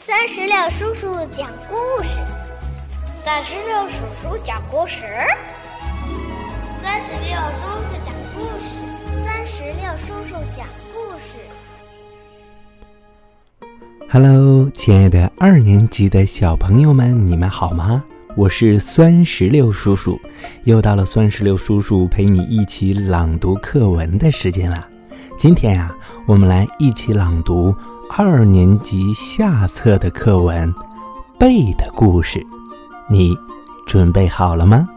三十六叔叔讲故事，三十六叔叔讲故事，三十六叔叔讲故事，三十六叔叔讲故事。Hello，亲爱的二年级的小朋友们，你们好吗？我是酸石榴叔叔，又到了酸石榴叔叔陪你一起朗读课文的时间了。今天呀，我们来一起朗读。二年级下册的课文《贝的故事》，你准备好了吗？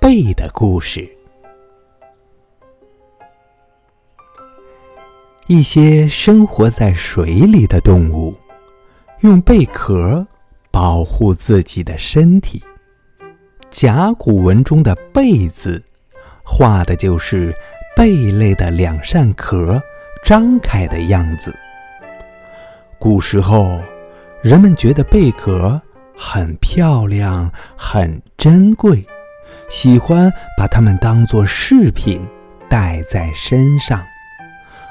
贝的故事，一些生活在水里的动物，用贝壳保护自己的身体。甲骨文中的“贝”字，画的就是。贝类的两扇壳张开的样子。古时候，人们觉得贝壳很漂亮、很珍贵，喜欢把它们当做饰品戴在身上，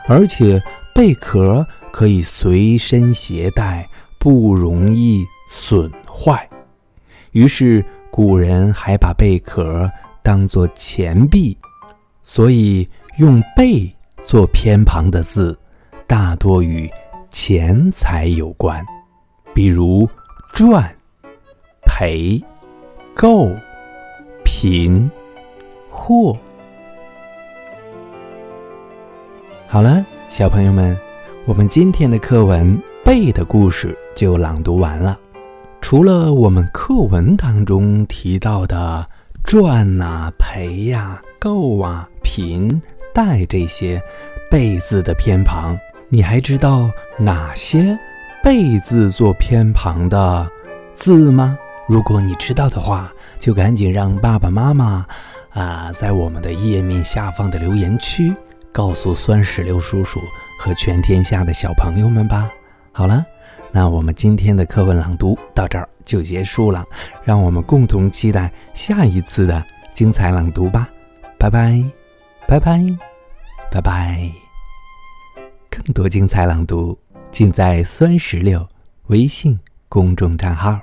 而且贝壳可以随身携带，不容易损坏。于是，古人还把贝壳当作钱币。所以，用“贝”做偏旁的字，大多与钱财有关，比如赚、赔、够、贫、货。好了，小朋友们，我们今天的课文《贝的故事》就朗读完了。除了我们课文当中提到的赚呐、赔呀、够啊。贫带这些贝字的偏旁，你还知道哪些贝字做偏旁的字吗？如果你知道的话，就赶紧让爸爸妈妈啊，在我们的页面下方的留言区告诉酸石榴叔叔和全天下的小朋友们吧。好了，那我们今天的课文朗读到这儿就结束了，让我们共同期待下一次的精彩朗读吧。拜拜。拜拜，拜拜！更多精彩朗读尽在酸石榴微信公众账号。